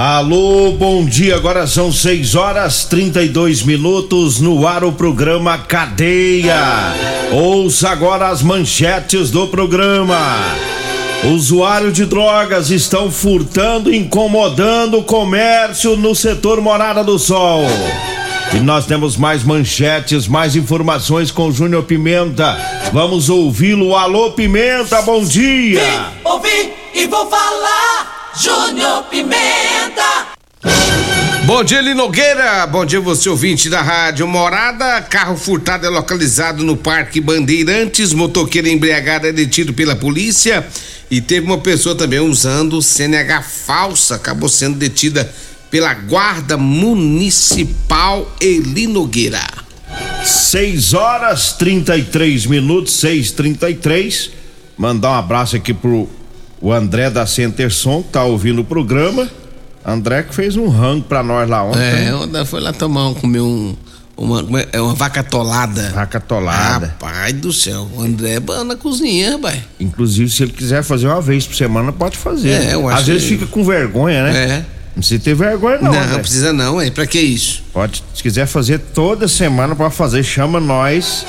Alô, bom dia. Agora são 6 horas 32 minutos no ar o programa Cadeia. Ouça agora as manchetes do programa. Usuários de drogas estão furtando incomodando o comércio no setor Morada do Sol. E nós temos mais manchetes, mais informações com Júnior Pimenta. Vamos ouvi-lo. Alô, Pimenta, bom dia. Vim, ouvi e vou falar. Júnior Pimenta. Bom dia, Linogueira. Bom dia, você ouvinte da Rádio Morada. Carro furtado é localizado no Parque Bandeirantes. Motoqueiro embriagado é detido pela polícia. E teve uma pessoa também usando CNH falsa. Acabou sendo detida pela Guarda Municipal Eli Nogueira. 6 horas 33 minutos, 6:33. Mandar um abraço aqui pro o André da Centerson, que tá ouvindo o programa. André que fez um rango pra nós lá ontem. É, ontem foi lá tomar, comer um. Uma, é, é uma vaca tolada. Vaca tolada. Rapaz do céu, o André é na cozinha, rapaz. Inclusive, se ele quiser fazer uma vez por semana, pode fazer. É, eu acho Às vezes que- fica com vergonha, né? É. Não precisa ter vergonha, não. Não, André. precisa não, é. Pra que isso? Pode, se quiser fazer toda semana pra fazer, chama nós,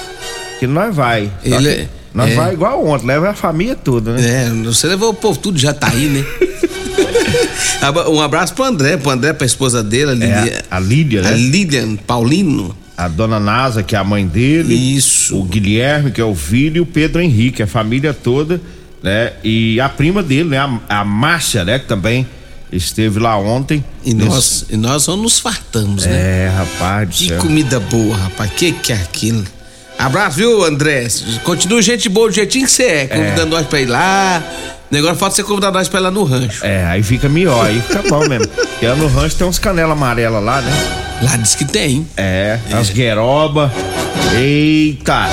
que nós vai. Ele que é- Nós é. vai igual ontem, leva a família toda, né? É, você levou o povo tudo, já tá aí, né? Um abraço pro André, pro André, pra esposa dele, a Lilian. É, a Lídia, a né? Lilian Paulino. A dona Nasa, que é a mãe dele. Isso. O Guilherme, que é o filho, e o Pedro Henrique, a família toda, né? E a prima dele, né? A, a Márcia, né? Que também esteve lá ontem. E Nesse- nós, e nós só nos fartamos, né? É, rapaz Que céu. comida boa, rapaz. Que que é aquilo? Abraço, viu, André? Continua gente boa do jeitinho que você é, convidando nós pra ir lá. Negócio falta você convidar nós pra ir lá no rancho. É, aí fica melhor, aí fica bom mesmo. Porque lá no rancho tem uns canela amarela lá, né? Lá diz que tem. É, as gueroba. Eita!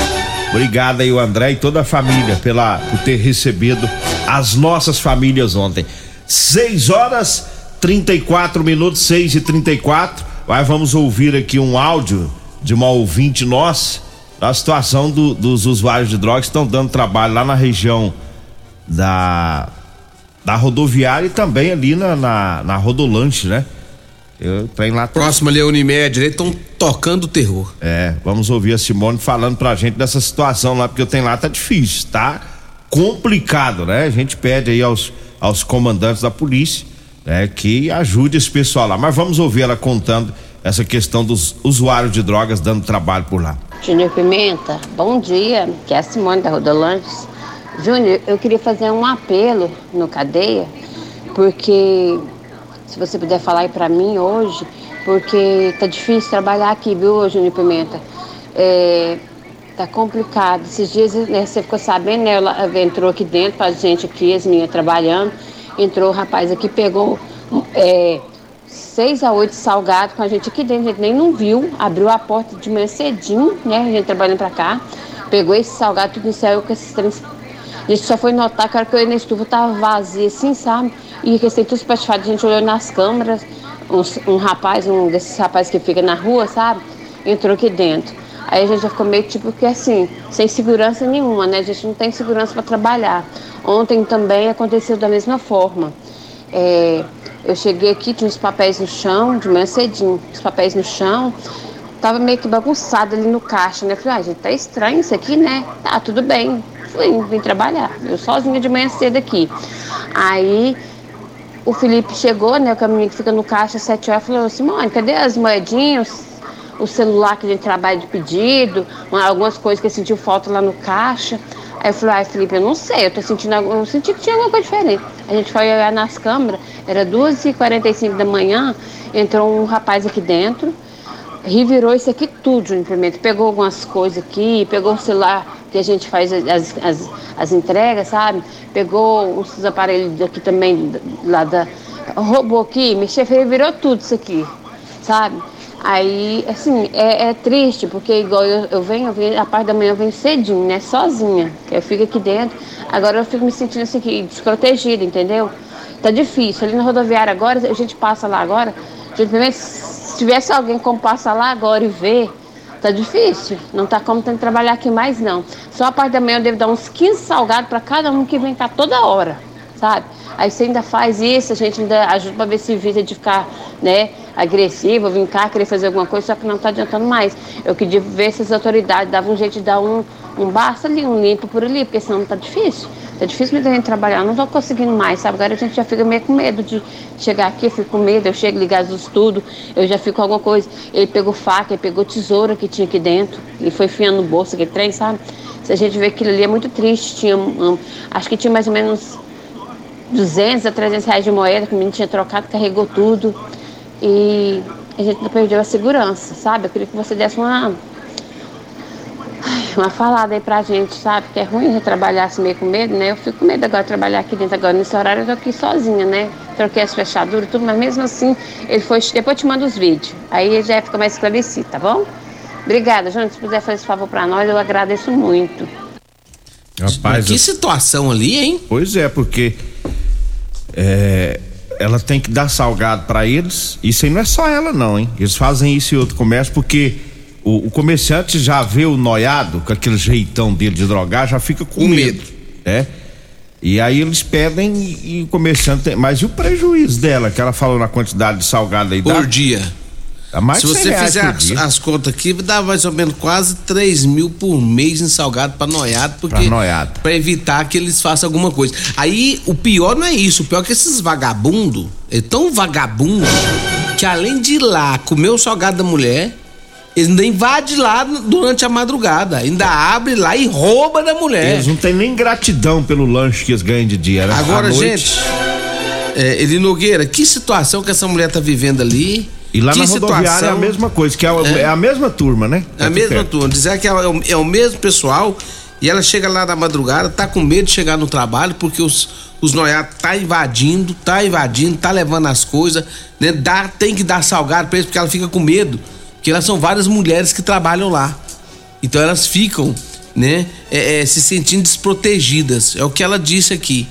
Obrigado aí, o André e toda a família pela, por ter recebido as nossas famílias ontem. 6 horas 34 minutos, 6 e 34 Aí vamos ouvir aqui um áudio de uma ouvinte nossa da situação do- dos usuários de drogas que estão dando trabalho lá na região da, da rodoviária e também ali na, na, na Rodolanche, né? Eu tenho lá Próximo ali a Unimed, eles estão tocando terror. é, vamos ouvir a Simone falando pra gente dessa situação lá, porque eu tenho lá tá difícil, tá complicado, né? A gente pede aí aos, aos comandantes da polícia, né, que ajude esse pessoal lá. Mas vamos ouvir ela contando essa questão dos usuários de drogas dando trabalho por lá. Júnior Pimenta, bom dia, que é a Simone da Rodolantes. Júnior, eu queria fazer um apelo no Cadeia, porque se você puder falar aí pra mim hoje, porque tá difícil trabalhar aqui, viu, Júnior Pimenta? É, tá complicado. Esses dias né, você ficou sabendo, né? Ela entrou aqui dentro, a gente aqui, as meninas trabalhando, entrou o rapaz aqui, pegou é, seis a oito salgados com a gente aqui dentro, a gente nem não viu, abriu a porta de manhã cedinho, né? A gente trabalhando pra cá, pegou esse salgado, tudo e saiu com esses três. A gente só foi notar que a hora que eu ia na estufa tava vazia assim, sabe? E que tudo espatifado, a gente olhou nas câmeras, uns- um, rapaz, um desses rapazes que fica na rua, sabe? Entrou aqui dentro. Aí a gente já ficou meio tipo que assim, sem segurança nenhuma, né? A gente não tem segurança para trabalhar. Ontem também aconteceu da mesma forma. É, eu cheguei aqui, tinha uns papéis no chão, de manhã cedinho, os papéis no chão, tava meio que bagunçado ali no caixa, né? Falei, ah, gente, tá estranho isso aqui, né? Tá, tudo bem. Fui, vim trabalhar. Eu sozinha de manhã cedo aqui. Aí o Felipe chegou, né? O caminho que fica no caixa às sete horas, falou, Simone, cadê as moedinhas? o celular que a gente trabalha de pedido, algumas coisas que sentiu falta lá no caixa. Aí eu falei, ai Felipe, eu não sei, eu tô sentindo, eu senti que tinha alguma coisa diferente. A gente foi olhar nas câmeras, era 2h45 da manhã, entrou um rapaz aqui dentro, revirou isso aqui tudo, implemento. Pegou algumas coisas aqui, pegou o celular que a gente faz as, as, as entregas, sabe? Pegou os aparelhos aqui também, lá da. Roubou aqui, mexeu, revirou tudo isso aqui, sabe? Aí, assim, é, é, triste, porque igual eu, eu venho, eu venho, a parte da manhã venho cedinho, né? Sozinha. Que eu fico aqui dentro. Agora eu fico me sentindo assim, desprotegida, entendeu? Tá difícil. Ali na rodoviária agora, a gente passa lá agora, se tivesse alguém como passa lá agora e ver, tá difícil. Não tá como tem que trabalhar aqui mais, não. Só a parte da manhã eu devo dar uns 15 salgados para cada um que vem cá toda hora, sabe? Aí você ainda faz isso, a gente ainda ajuda para ver se evita de ficar, né, agressivo, vir cá querer fazer alguma coisa, só que não está adiantando mais. Eu queria ver se as autoridades davam um jeito de dar um, um basta ali, um limpo por ali, porque senão está difícil. Tá difícil mesmo a gente trabalhar, não estou conseguindo mais, sabe? Agora a gente já fica meio com medo de chegar aqui, eu fico com medo, eu chego ligado os tudo, eu já fico com alguma coisa. Ele pegou faca, ele pegou tesoura que tinha aqui dentro, e foi fiando no bolso aquele trem, sabe? Se a gente vê aquilo ali é muito triste, tinha, um, acho que tinha mais ou menos 200 a 300 reais de moeda que o menino tinha trocado, carregou tudo. E a gente não perdeu a segurança, sabe? Eu queria que você desse uma, uma falada aí pra gente, sabe? Que é ruim a trabalhar assim meio com medo, né? Eu fico com medo agora de trabalhar aqui dentro agora. Nesse horário eu tô aqui sozinha, né? Troquei as fechaduras e tudo, mas mesmo assim, ele foi. Depois eu te mando os vídeos. Aí já fica mais esclarecido, tá bom? Obrigada, Júnior. Se puder fazer esse favor pra nós, eu agradeço muito. Rapaz, que eu... situação ali, hein? Pois é, porque é, ela tem que dar salgado para eles. Isso aí não é só ela, não, hein? Eles fazem isso em outro comércio porque o, o comerciante já vê o noiado com aquele jeitão dele de drogar, já fica com, medo, medo, né? E aí eles pedem e, e o comerciante tem. Mas e o prejuízo dela, que ela falou na quantidade de salgado aí? Por dá? dia. Mais Se você fizer as, as, contas aqui, dá mais ou menos quase 3 mil por mês em salgado para noiado, porque pra, noiado. pra evitar que eles façam alguma coisa. Aí o pior não é isso, o pior é que esses vagabundos, é tão vagabundo que além de ir lá comer o salgado da mulher, eles ainda invadem lá durante a madrugada, ainda abre lá e rouba da mulher. Eles não têm nem gratidão pelo lanche que eles ganham de dia, né? Agora, gente, é, Eli Nogueira, que situação que essa mulher tá vivendo ali? E lá que na rodoviária situação... é a mesma coisa, que é, é. é a mesma turma, né? É a mesma turma. Dizer que é o, é o mesmo pessoal e ela chega lá na madrugada, tá com medo de chegar no trabalho porque os, os noiados tá invadindo, tá invadindo, tá levando as coisas, né? Dá, tem que dar salgado pra eles porque ela fica com medo. Porque elas são várias mulheres que trabalham lá. Então elas ficam, né, é, é, se sentindo desprotegidas. É o que ela disse aqui.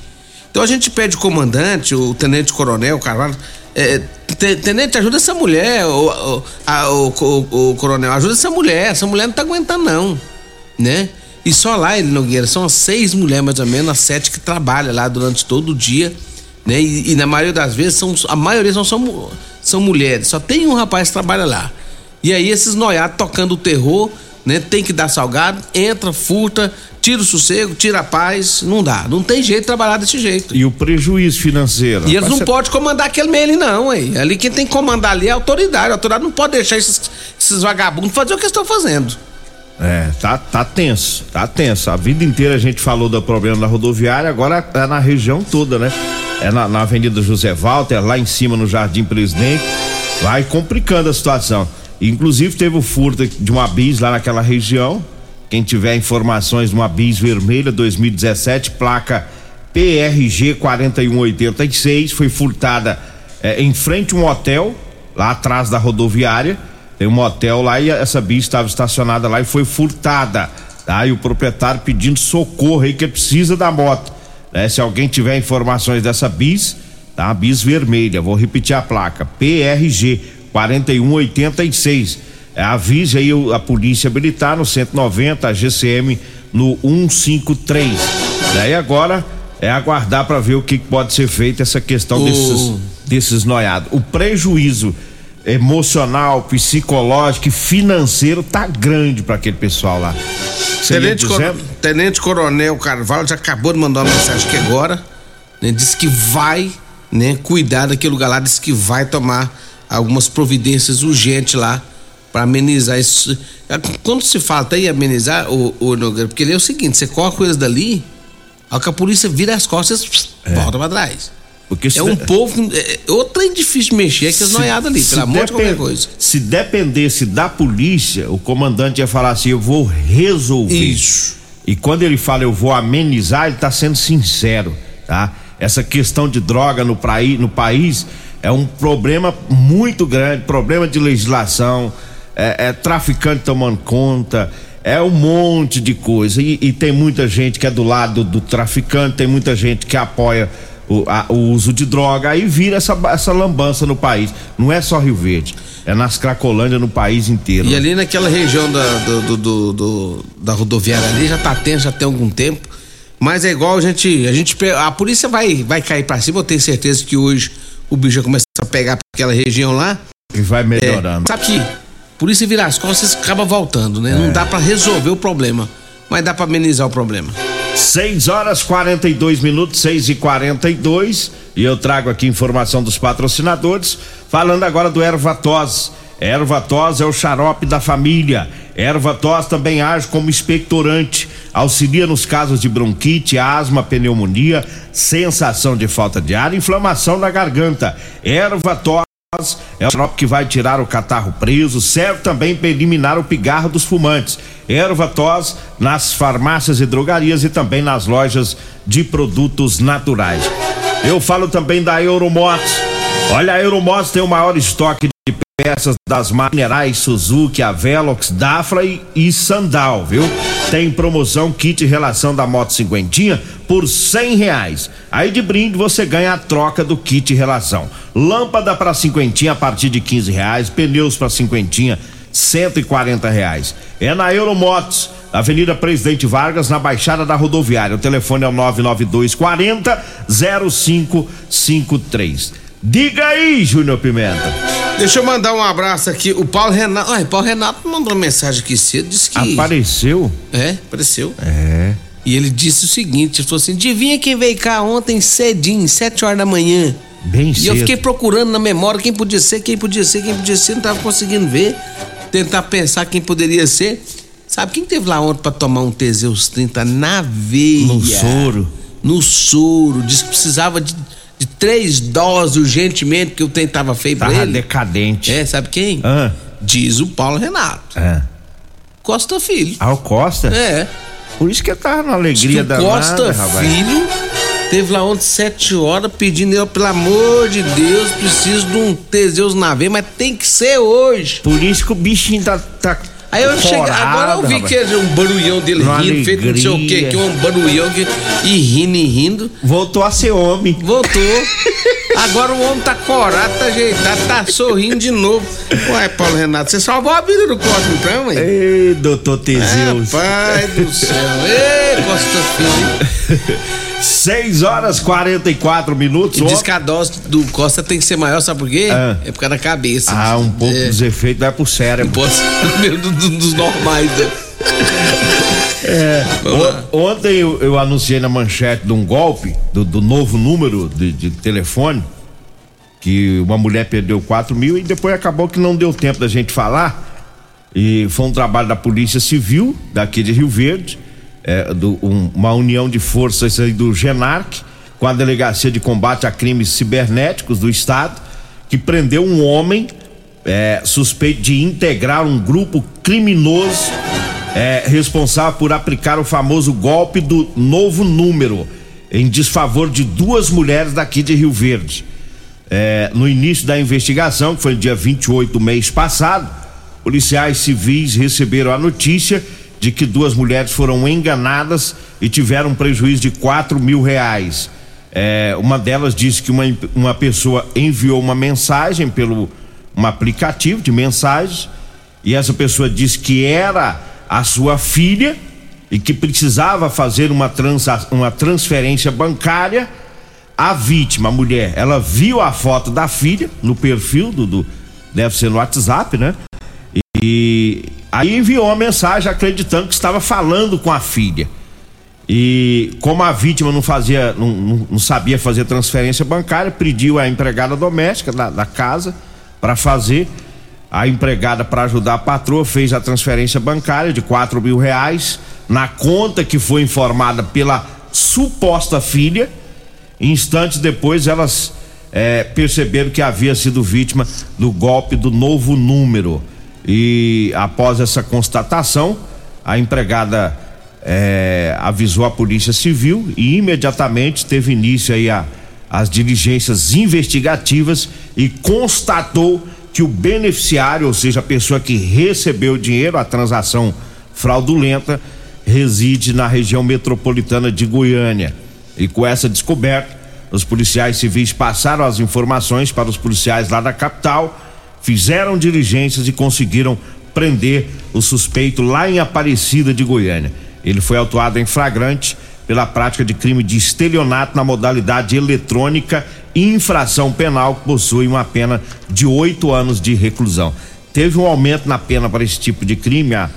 Então a gente pede o comandante, o tenente coronel Carvalho, é, tenente, ajuda essa mulher, o, o, a, o, o, coronel, ajuda essa mulher, essa mulher não tá aguentando não, né? E só lá, ele Nogueira, são as seis mulheres mais ou menos, as sete que trabalham lá durante todo o dia, né? E, e na maioria das vezes, são, a maioria são, são, são mulheres, só tem um rapaz que trabalha lá. E aí esses noiados tocando o terror, né? Tem que dar salgado, entra, furta, tira o sossego, tira a paz, não dá. Não tem jeito de trabalhar desse jeito. E o prejuízo financeiro? E eles não ser... podem comandar aquele meio não, hein? Ali quem tem que comandar ali é a autoridade. A autoridade não pode deixar esses, esses vagabundos fazer o que estão fazendo. É, tá, tá tenso, tá tenso. A vida inteira a gente falou do problema da rodoviária, agora é na região toda, né? É na, na Avenida José Walter, lá em cima no Jardim Presidente, vai complicando a situação. Inclusive teve o furto de uma bis lá naquela região, quem tiver informações de uma bis vermelha 2017, placa PRG 4186, foi furtada é, em frente a um hotel, lá atrás da rodoviária. Tem um hotel lá e essa bis estava estacionada lá e foi furtada. Tá? E o proprietário pedindo socorro aí que precisa da moto. Né? Se alguém tiver informações dessa bis, tá? Bis vermelha, vou repetir a placa: PRG 4186 é, avise aí a polícia militar no 190, a GCM no 153. Daí agora é aguardar para ver o que pode ser feito essa questão o... desses, desses noiados. O prejuízo emocional, psicológico e financeiro tá grande para aquele pessoal lá. Tenente. Tenente, Coronel Carvalho já acabou de mandar uma mensagem aqui agora, né? Disse que vai, né, cuidar daquele lugar lá, disse que vai tomar algumas providências urgentes lá para amenizar isso. Quando se fala até em amenizar, o, o Nogueira, porque ele é o seguinte, você corre coisas dali, ao que a polícia vira as costas, é. volta pra trás. Porque é um de... povo. É, é outro trem difícil de mexer, é que as noiadas ali, pelo amor de qualquer coisa. Se dependesse da polícia, o comandante ia falar assim: eu vou resolver. Isso. E quando ele fala eu vou amenizar, ele tá sendo sincero, tá? Essa questão de droga no, praí, no país é um problema muito grande problema de legislação é, é traficante tomando conta, é um monte de coisa. E, e, tem muita gente que é do lado do traficante, tem muita gente que apoia o, a, o uso de droga, aí vira essa, essa lambança no país. Não é só Rio Verde, é nas Cracolândia no país inteiro. E ali naquela região da, do, do, do, da rodoviária ali já tá tenso já tem algum tempo. Mas é igual a gente. A, gente, a polícia vai, vai cair pra cima, eu tenho certeza que hoje o bicho vai começar a pegar aquela região lá. E vai melhorando. É, sabe que polícia virar as costas acaba voltando, né? É. Não dá para resolver o problema, mas dá para amenizar o problema. 6 horas 42 minutos, 6 e 42 e eu trago aqui informação dos patrocinadores, falando agora do Ervatos. Ervatos é o xarope da família. Ervatos também age como expectorante, auxilia nos casos de bronquite, asma, pneumonia, sensação de falta de ar, inflamação na garganta. Ervatos é o xarope que vai tirar o catarro preso, serve também para eliminar o pigarro dos fumantes. Erva tos nas farmácias e drogarias e também nas lojas de produtos naturais. Eu falo também da Euromotos. Olha, a Euromotos tem o maior estoque peças das minerais Suzuki, Avelox, Dafra e, e Sandal, viu? Tem promoção kit relação da moto cinquentinha por cem reais. Aí de brinde você ganha a troca do kit relação. Lâmpada para cinquentinha a partir de quinze reais, pneus para cinquentinha cento e quarenta reais. É na Euromotos, Avenida Presidente Vargas, na Baixada da Rodoviária. O telefone é o nove nove dois quarenta zero cinco cinco três. Diga aí, Júnior Pimenta. Deixa eu mandar um abraço aqui. O Paulo Renato. Ai, Paulo Renato mandou uma mensagem aqui cedo, disse que. Apareceu? É, apareceu. É. E ele disse o seguinte: ele falou assim: adivinha quem veio cá ontem cedinho, sete horas da manhã. Bem e cedo. E eu fiquei procurando na memória quem podia ser, quem podia ser, quem podia ser, não tava conseguindo ver. Tentar pensar quem poderia ser. Sabe quem teve lá ontem pra tomar um Teseus 30 na veia? No soro. No soro. Disse que precisava de de três doses urgentemente, que o trem tava feio pra ele. decadente. É, sabe quem? Ah. Diz o Paulo Renato. Ah. Costa Filho. Ah, o Costa? É. Por isso que eu tava na alegria da Costa Filho teve lá ontem sete horas pedindo eu, pelo amor de Deus, preciso de um Teseus na veia, mas tem que ser hoje. Por isso que o bichinho tá, tá Aí eu cheguei, agora eu vi rapaz. que era um barulhão dele Uma rindo, alegria. feito não sei o quê, que um barulhão que, e rindo e rindo. Voltou a ser homem. Voltou. Agora o homem tá corado, tá ajeitado, tá sorrindo de novo. Ué, Paulo Renato, você salvou a vida do Costa então, hein? Ei, doutor Teseus. pai do céu. Ei, Costa Filho. 6 horas 44 minutos. E diz que a dose do Costa tem que ser maior, sabe por quê? Ah. É por causa da cabeça. Ah, um pouco é. dos efeitos vai pro cérebro. Pode ser dos normais, né? É, ontem eu, eu, anunciei na manchete de um golpe, do, do novo número de, de, telefone, que uma mulher perdeu 4 mil e depois acabou que não deu tempo da gente falar. E foi um trabalho da Polícia Civil, daqui de Rio Verde, é, do, um, uma união de forças aí do GENARC, com a Delegacia de Combate a Crimes Cibernéticos do Estado, que prendeu um homem é, suspeito de integrar um grupo criminoso é, responsável por aplicar o famoso golpe do novo número em desfavor de duas mulheres daqui de Rio Verde. É, no início da investigação, que foi no dia 28 do mês passado, policiais civis receberam a notícia de que duas mulheres foram enganadas e tiveram prejuízo de quatro mil reais. É, uma delas disse que uma, uma pessoa enviou uma mensagem pelo um aplicativo de mensagens e essa pessoa disse que era a sua filha e que precisava fazer uma, trans, uma transferência bancária. A vítima, a mulher, ela viu a foto da filha no perfil do, do deve ser no WhatsApp, né? E aí enviou uma mensagem acreditando que estava falando com a filha. E como a vítima não fazia, não, não, sabia fazer transferência bancária, pediu a empregada doméstica da, da casa para fazer. A empregada, para ajudar a patroa, fez a transferência bancária de quatro mil reais na conta que foi informada pela suposta filha. Instantes depois, elas é, perceberam que havia sido vítima do golpe do novo número. E após essa constatação, a empregada é, avisou a Polícia Civil e imediatamente teve início aí a, as diligências investigativas e constatou que o beneficiário, ou seja, a pessoa que recebeu o dinheiro, a transação fraudulenta, reside na região metropolitana de Goiânia. E com essa descoberta, os policiais civis passaram as informações para os policiais lá da capital, fizeram diligências e conseguiram prender o suspeito lá em Aparecida de Goiânia. Ele foi autuado em flagrante pela prática de crime de estelionato na modalidade eletrônica infração penal que possui uma pena de oito anos de reclusão. Teve um aumento na pena para esse tipo de crime há,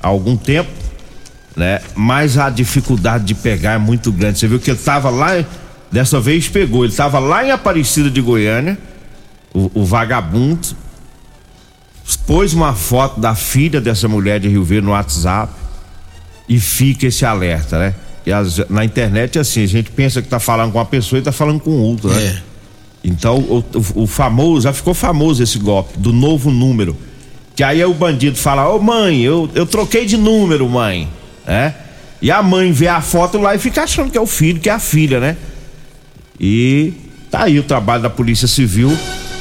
há algum tempo, né? Mas a dificuldade de pegar é muito grande. Você viu que ele estava lá, dessa vez pegou, ele estava lá em Aparecida de Goiânia, o, o vagabundo, pôs uma foto da filha dessa mulher de Rio Verde no WhatsApp e fica esse alerta, né? E as, na internet, assim, a gente pensa que tá falando com uma pessoa e tá falando com outra, né? É. Então, o, o, o, famoso, já ficou famoso esse golpe do novo número. Que aí o bandido fala: Ô oh, mãe, eu, eu troquei de número, mãe. É? E a mãe vê a foto lá e fica achando que é o filho, que é a filha, né? E tá aí o trabalho da Polícia Civil,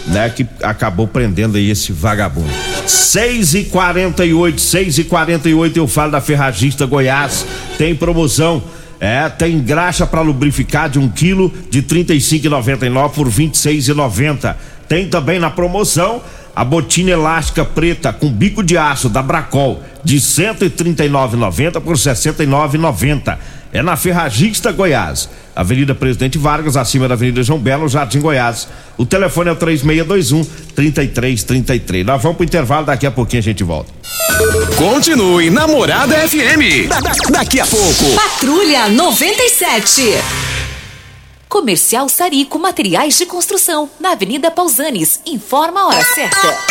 né? Que acabou prendendo aí esse vagabundo. 6 e 48 6 e 48 eu falo da Ferragista Goiás. Tem promoção. É, tem graxa para lubrificar de um quilo de 35,99 por 26,90. Tem também na promoção a botina elástica preta com bico de aço da Bracol de 139,90 por 69,90. É na Ferragista Goiás. Avenida Presidente Vargas, acima da Avenida João Belo, Jardim Goiás. O telefone é o 3621 3333. Nós vamos pro intervalo, daqui a pouquinho a gente volta. Continue Namorada FM. Da, da, daqui a pouco. Patrulha 97. Comercial Sarico Materiais de Construção, na Avenida Pausanes. Informa a hora certa.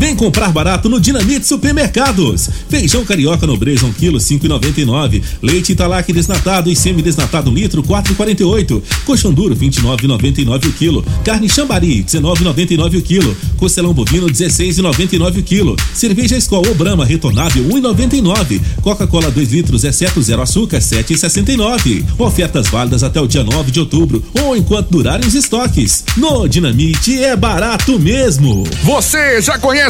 Vem comprar barato no Dinamite Supermercados. Feijão carioca nobreza 1 kg 5,99. Leite Italac desnatado e semi-desnatado 1 litro 4,48. Colchão duro 29,99 o quilo. Carne Chambari 19,99 o quilo. Costelão bovino 16,99 o quilo. Cerveja Skol ou Brahma retornável 1,99. Coca-Cola 2 litros exceto zero açúcar 7,69. Ofertas válidas até o dia 9 de outubro ou enquanto durarem os estoques. No Dinamite é barato mesmo. Você já conhece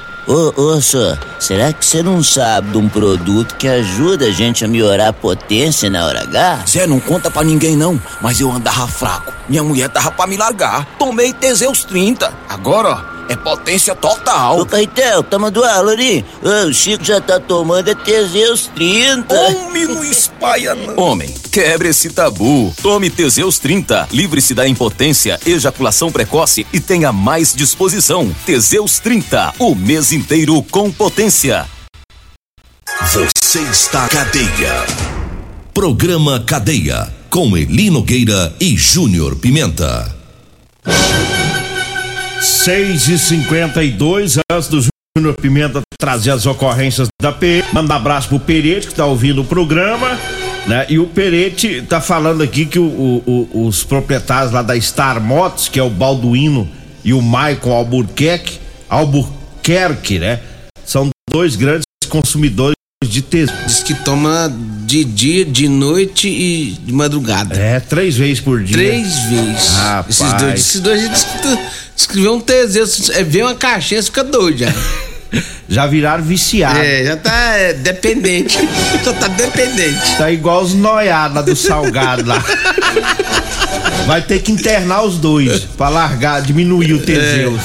Ô, ô, senhor, será que você não sabe de um produto que ajuda a gente a melhorar a potência na hora H? Zé, não conta pra ninguém não, mas eu andava fraco. Minha mulher tava pra me largar. Tomei Teseus 30. Agora, ó, é potência total. Ô, Caetel, tá mandando aula ali? O Chico já tá tomando é Teseus 30. Homem, não espalha não. Homem, quebre esse tabu. Tome Teseus 30. Livre-se da impotência, ejaculação precoce e tenha mais disposição. Teseus 30. O mês inteiro com potência. Você está cadeia. Programa Cadeia. Com Eli Nogueira e Júnior Pimenta. 6 e 52 antes do Júnior Pimenta trazer as ocorrências da PM. Manda um abraço pro Perete que tá ouvindo o programa. Né? E o Perete tá falando aqui que o, o, o, os proprietários lá da Star Motos, que é o Balduino e o Maicon Albuquerque, Albuquerque, né? São dois grandes consumidores de tesouro. Diz que toma de dia, de noite e de madrugada. É, três vezes por dia. Três vezes. Rapaz. Esses dois, esses dois escreveu um Teseus, é, vê uma caixinha, você fica doido já. Já viraram viciados. É, já tá é, dependente. já tá dependente. Tá igual os noiados lá do salgado lá. Vai ter que internar os dois pra largar, diminuir o Teseus.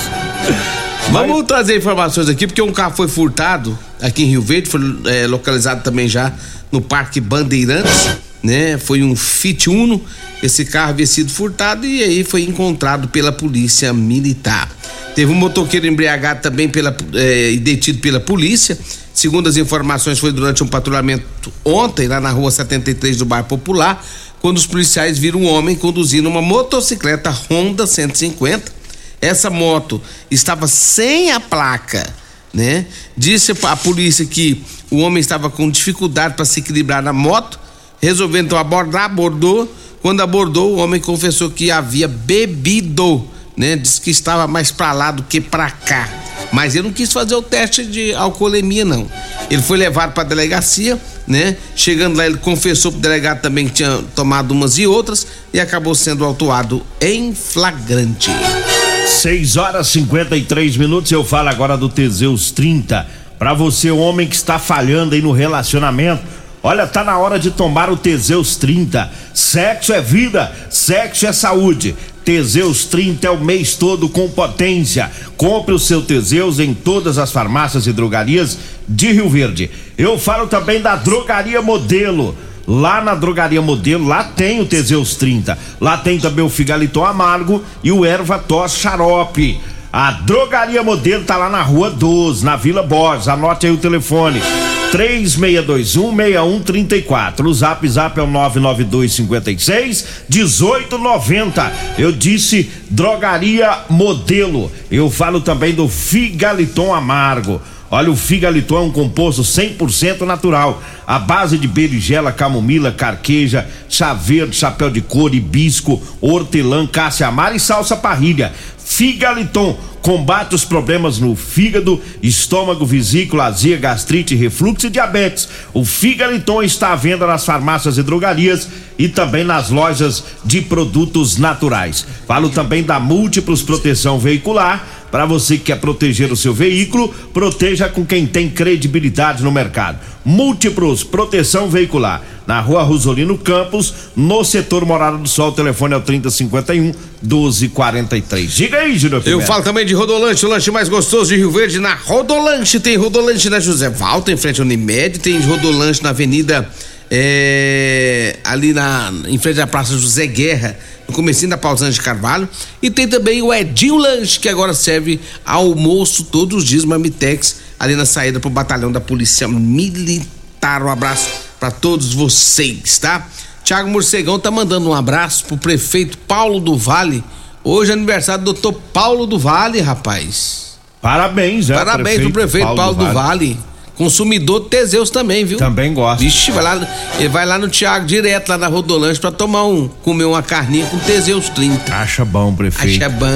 Vamos trazer informações aqui, porque um carro foi furtado aqui em Rio Verde, foi é, localizado também já no Parque Bandeirantes, né? Foi um Fit Uno, esse carro havia sido furtado e aí foi encontrado pela polícia militar. Teve um motoqueiro embriagado também pela, é, e detido pela polícia. Segundo as informações, foi durante um patrulhamento ontem, lá na rua 73 do bairro Popular, quando os policiais viram um homem conduzindo uma motocicleta Honda 150 essa moto estava sem a placa, né? Disse a polícia que o homem estava com dificuldade para se equilibrar na moto, resolveu então abordar, abordou. Quando abordou, o homem confessou que havia bebido, né? Disse que estava mais para lá do que para cá. Mas ele não quis fazer o teste de alcoolemia, não. Ele foi levado para a delegacia, né? Chegando lá, ele confessou pro delegado também que tinha tomado umas e outras e acabou sendo autuado em flagrante. 6 horas 53 minutos. Eu falo agora do Teseus 30. Pra você, homem que está falhando aí no relacionamento. Olha, tá na hora de tomar o Teseus 30. Sexo é vida, sexo é saúde. Teseus 30 é o mês todo com potência. Compre o seu Teseus em todas as farmácias e drogarias de Rio Verde. Eu falo também da Drogaria Modelo. Lá na Drogaria Modelo, lá tem o Teseus 30. Lá tem também o Figaliton Amargo e o Erva Tos Xarope. A Drogaria Modelo tá lá na Rua 12, na Vila Borges. Anote aí o telefone. 36216134. O Zap Zap é o 99256 1890. Eu disse Drogaria Modelo. Eu falo também do Figaliton Amargo. Olha, o Figaliton é um composto 100% natural, à base de berigela, camomila, carqueja, chá verde, chapéu de couro, hibisco, hortelã, cássia amara e salsa parrilha. Figaliton combate os problemas no fígado, estômago, vesícula, azia, gastrite, refluxo e diabetes. O Figaliton está à venda nas farmácias e drogarias e também nas lojas de produtos naturais. Falo também da Múltiplos Proteção Veicular. Para você que quer proteger o seu veículo, proteja com quem tem credibilidade no mercado. Múltiplos Proteção Veicular. Na rua Rosolino Campos, no setor Morada do Sol, o telefone é o 3051 1243. Diga aí, Júnior Eu falo também de Rodolanche, o lanche mais gostoso de Rio Verde na Rodolanche. Tem Rodolanche na José Valta, em frente ao Unimed, tem Rodolanche na Avenida é, ali na em frente à Praça José Guerra, no comecinho da Pausante de Carvalho, e tem também o Edinho Lanche, que agora serve almoço todos os dias, Mamitex, ali na saída pro batalhão da Polícia Militar. Um abraço para todos vocês, tá? Tiago Morcegão tá mandando um abraço pro prefeito Paulo do Vale. Hoje é aniversário do doutor Paulo do Vale, rapaz. Parabéns, é, Parabéns pro prefeito Paulo, do, vale. Consumidor de Teseus também, viu? Também gosta. Vixe, vai lá, ele vai lá no Tiago direto, lá na Rodolanche, pra tomar um, comer uma carninha com Teseus 30. Acha bom, prefeito. Acha bom.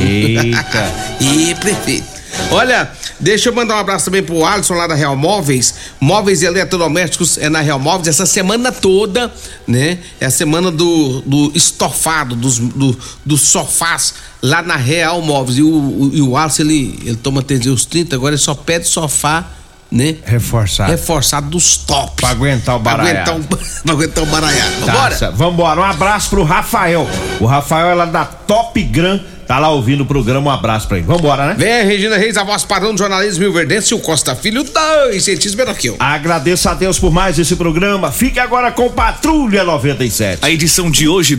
Eita. e prefeito. Olha, deixa eu mandar um abraço também pro Alisson lá da Real Móveis. Móveis e eletrodomésticos é na Real Móveis essa semana toda, né? É a semana do, do estofado, dos, do, dos sofás lá na Real Móveis. E o, o, e o Alisson, ele, ele toma Teseus 30, agora ele só pede sofá né? Reforçado. Reforçado dos tops. Pra aguentar o baralhado. Pra aguentar o, pra aguentar o baralhado. Tá, Vambora? Vambora. Um abraço pro Rafael. O Rafael é lá da Top Gran, tá lá ouvindo o programa. Um abraço pra ele. Vambora, né? Vem, Regina Reis, a voz padrão do jornalismo Rio Verdense, o Costa Filho, dois centímetros menor que eu. Agradeço a Deus por mais esse programa. Fique agora com Patrulha 97. A edição de hoje